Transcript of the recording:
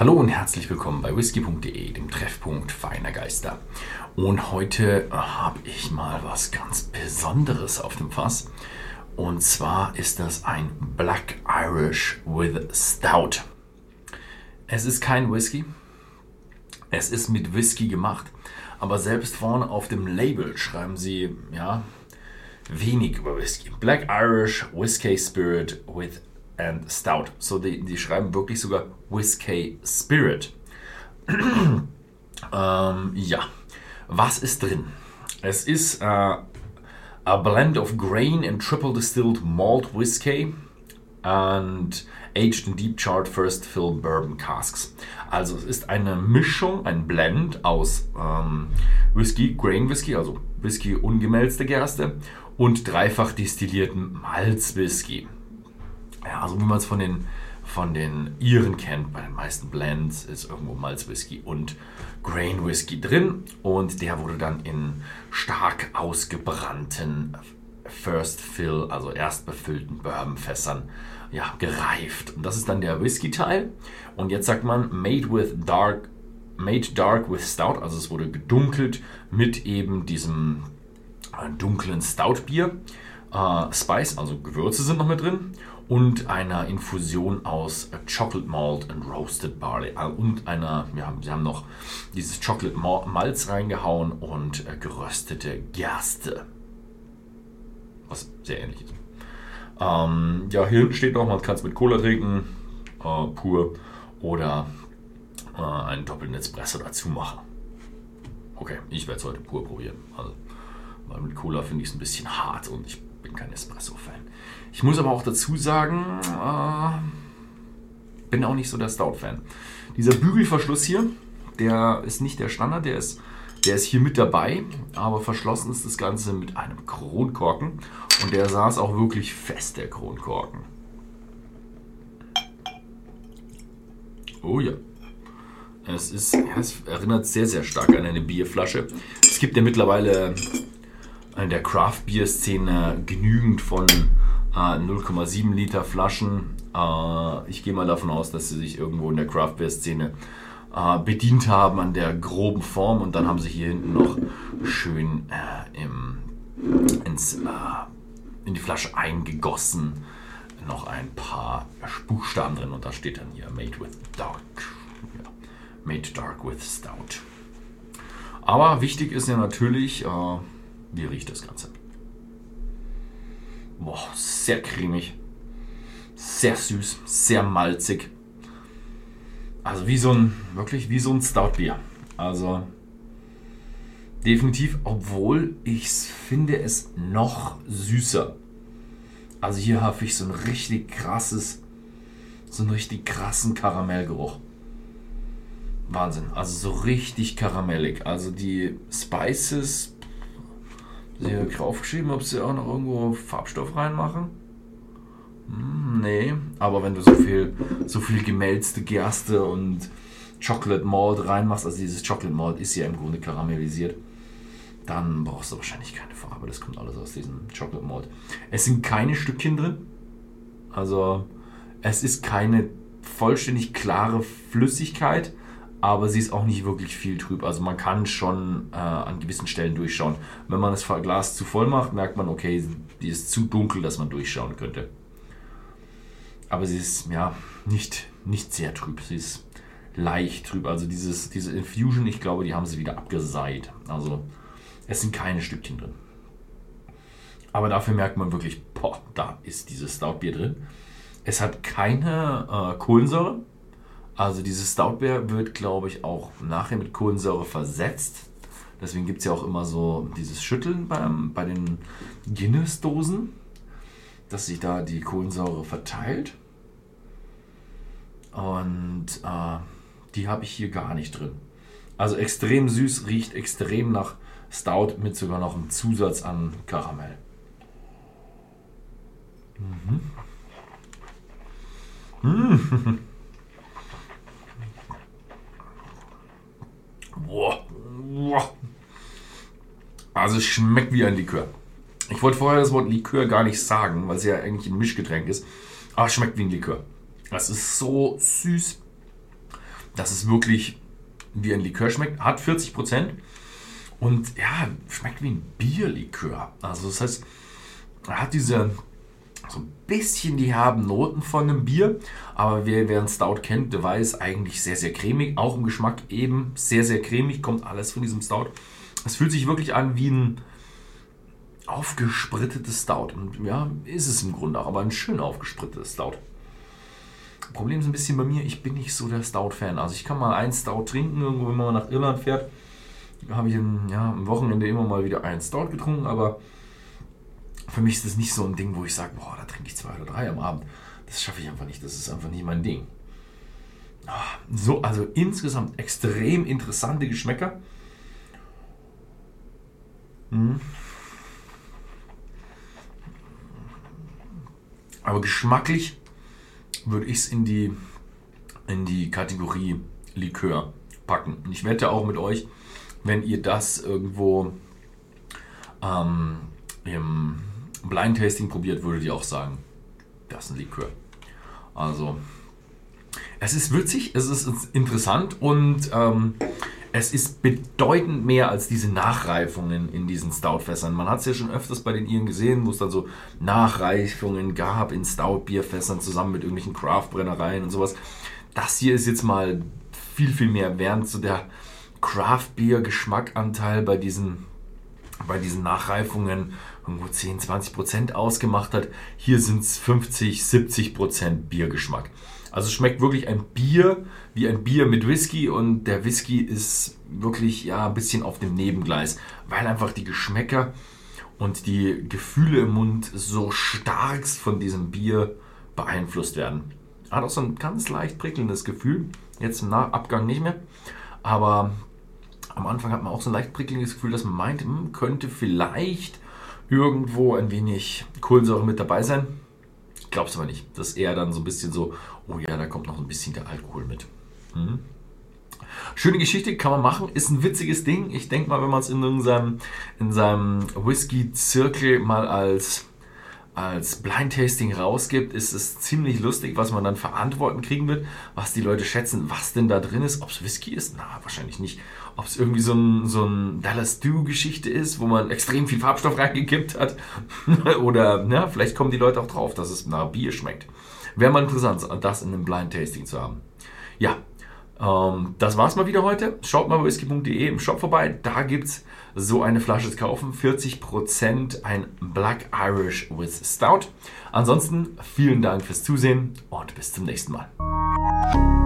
Hallo und herzlich willkommen bei whisky.de, dem Treffpunkt feiner Geister. Und heute habe ich mal was ganz Besonderes auf dem Fass. Und zwar ist das ein Black Irish with Stout. Es ist kein Whisky. Es ist mit Whisky gemacht. Aber selbst vorne auf dem Label schreiben sie, ja, wenig über Whisky. Black Irish Whiskey Spirit with and Stout. So, die, die schreiben wirklich sogar Whiskey Spirit. ähm, ja, was ist drin? Es ist äh, a blend of grain and triple distilled malt whiskey and aged in deep charred first fill bourbon casks. Also es ist eine Mischung, ein Blend aus ähm, Whisky, Grain Whisky, also Whisky ungemälzte Gerste und dreifach destillierten Malzwhisky ja, so wie man es von den, von den Iren kennt, bei den meisten Blends ist irgendwo Malzwhisky und Grain Whisky drin und der wurde dann in stark ausgebrannten First Fill, also erst befüllten Bourbonfässern, ja, gereift. Und das ist dann der Whisky-Teil. Und jetzt sagt man made with dark, made dark with stout, also es wurde gedunkelt mit eben diesem äh, dunklen Stout-Bier. Äh, Spice, also Gewürze sind noch mit drin und einer Infusion aus Chocolate Malt and Roasted Barley äh, und einer, ja, sie haben noch dieses Chocolate Malz reingehauen und äh, geröstete Gerste. Was sehr ähnlich ist. Ähm, ja, hier hinten steht noch, man kann es mit Cola trinken, äh, pur, oder äh, einen doppelten Espresso dazu machen. Okay, ich werde es heute pur probieren. Also, weil mit Cola finde ich es ein bisschen hart und ich bin kein Espresso-Fan. Ich muss aber auch dazu sagen, äh, bin auch nicht so der Stout-Fan. Dieser Bügelverschluss hier, der ist nicht der Standard, der ist, der ist hier mit dabei, aber verschlossen ist das Ganze mit einem Kronkorken und der saß auch wirklich fest, der Kronkorken. Oh ja. Es, ist, es erinnert sehr, sehr stark an eine Bierflasche. Es gibt ja mittlerweile in der Craft-Bier-Szene genügend von äh, 0,7 Liter Flaschen. Äh, ich gehe mal davon aus, dass sie sich irgendwo in der Craft Beer Szene äh, bedient haben an der groben Form und dann haben sie hier hinten noch schön äh, im, ins, äh, in die Flasche eingegossen noch ein paar Buchstaben drin und da steht dann hier Made with Dark. Ja, made Dark with Stout. Aber wichtig ist ja natürlich, äh, wie riecht das Ganze. Boah, sehr cremig. Sehr süß, sehr malzig. Also wie so ein, wirklich wie so ein Stoutbier. Also definitiv, obwohl ich finde es noch süßer. Also hier habe ich so ein richtig krasses, so einen richtig krassen Karamellgeruch. Wahnsinn. Also so richtig karamellig. Also die Spices Sie haben aufgeschrieben, ob sie auch noch irgendwo Farbstoff reinmachen. Hm, nee, aber wenn du so viel, so viel gemälzte Gerste und Chocolate Malt reinmachst, also dieses Chocolate Malt ist ja im Grunde karamellisiert, dann brauchst du wahrscheinlich keine Farbe. Das kommt alles aus diesem Chocolate Malt. Es sind keine Stückchen drin. Also es ist keine vollständig klare Flüssigkeit aber sie ist auch nicht wirklich viel trüb. Also man kann schon äh, an gewissen Stellen durchschauen. Wenn man das Glas zu voll macht, merkt man, okay, die ist zu dunkel, dass man durchschauen könnte. Aber sie ist ja nicht, nicht sehr trüb. Sie ist leicht trüb. Also dieses, diese Infusion, ich glaube, die haben sie wieder abgeseit. Also es sind keine Stückchen drin. Aber dafür merkt man wirklich, boah, da ist dieses Stoutbier drin. Es hat keine äh, Kohlensäure. Also dieses Stoutbeer wird, glaube ich, auch nachher mit Kohlensäure versetzt. Deswegen gibt es ja auch immer so dieses Schütteln beim, bei den Guinness-Dosen, dass sich da die Kohlensäure verteilt. Und äh, die habe ich hier gar nicht drin. Also extrem süß, riecht extrem nach Stout mit sogar noch einem Zusatz an Karamell. Mhm. Mmh. Boah. Boah. Also es schmeckt wie ein Likör. Ich wollte vorher das Wort Likör gar nicht sagen, weil es ja eigentlich ein Mischgetränk ist. Aber es schmeckt wie ein Likör. Es ist so süß. dass es wirklich wie ein Likör schmeckt. Hat 40 Prozent und ja, schmeckt wie ein Bierlikör. Also das heißt, er hat diese so ein bisschen die herben Noten von einem Bier, aber wer, wer einen Stout kennt, der weiß eigentlich sehr, sehr cremig. Auch im Geschmack eben sehr, sehr cremig, kommt alles von diesem Stout. Es fühlt sich wirklich an wie ein aufgesprittetes Stout. Und ja, ist es im Grunde auch, aber ein schön aufgesprittetes Stout. Problem ist ein bisschen bei mir, ich bin nicht so der Stout-Fan. Also ich kann mal einen Stout trinken, irgendwo, wenn man nach Irland fährt. Habe ich ein, ja, am Wochenende immer mal wieder einen Stout getrunken, aber für mich ist das nicht so ein Ding, wo ich sage, boah, da trinke ich zwei oder drei am Abend. Das schaffe ich einfach nicht. Das ist einfach nicht mein Ding. Ah, so, also insgesamt extrem interessante Geschmäcker. Mhm. Aber geschmacklich würde ich es in die, in die Kategorie Likör packen. Und ich wette auch mit euch, wenn ihr das irgendwo ähm, im Blind Tasting probiert, würdet ihr auch sagen, das ist ein Likör. Also, es ist witzig, es ist interessant und ähm, es ist bedeutend mehr als diese Nachreifungen in diesen Stout-Fässern. Man hat es ja schon öfters bei den Iren gesehen, wo es dann so Nachreifungen gab in Stout-Bierfässern zusammen mit irgendwelchen Craft-Brennereien und sowas. Das hier ist jetzt mal viel, viel mehr, während so der Craft-Bier-Geschmackanteil bei diesen, bei diesen Nachreifungen irgendwo 10, 20 Prozent ausgemacht hat. Hier sind es 50, 70 Prozent Biergeschmack. Also es schmeckt wirklich ein Bier wie ein Bier mit Whisky und der Whisky ist wirklich ja ein bisschen auf dem Nebengleis, weil einfach die Geschmäcker und die Gefühle im Mund so stark von diesem Bier beeinflusst werden. Hat auch so ein ganz leicht prickelndes Gefühl, jetzt im Abgang nicht mehr, aber am Anfang hat man auch so ein leicht prickelndes Gefühl, dass man meint, hm, könnte vielleicht irgendwo ein wenig Kohlensäure mit dabei sein. Ich glaube es aber nicht. Das ist eher dann so ein bisschen so, oh ja, da kommt noch ein bisschen der Alkohol mit. Mhm. Schöne Geschichte, kann man machen, ist ein witziges Ding. Ich denke mal, wenn man es in in seinem Whisky-Zirkel mal als, als Blind Tasting rausgibt, ist es ziemlich lustig, was man dann für Antworten kriegen wird, was die Leute schätzen, was denn da drin ist. Ob es Whisky ist? Na, wahrscheinlich nicht. Ob es irgendwie so ein, so ein Dallas Stew-Geschichte ist, wo man extrem viel Farbstoff reingekippt hat. Oder ja, vielleicht kommen die Leute auch drauf, dass es nach Bier schmeckt. Wäre mal interessant, das in einem Blind Tasting zu haben. Ja, ähm, das war's mal wieder heute. Schaut mal bei whisky.de im Shop vorbei. Da gibt's so eine Flasche zu kaufen. 40% ein Black Irish with Stout. Ansonsten vielen Dank fürs Zusehen und bis zum nächsten Mal.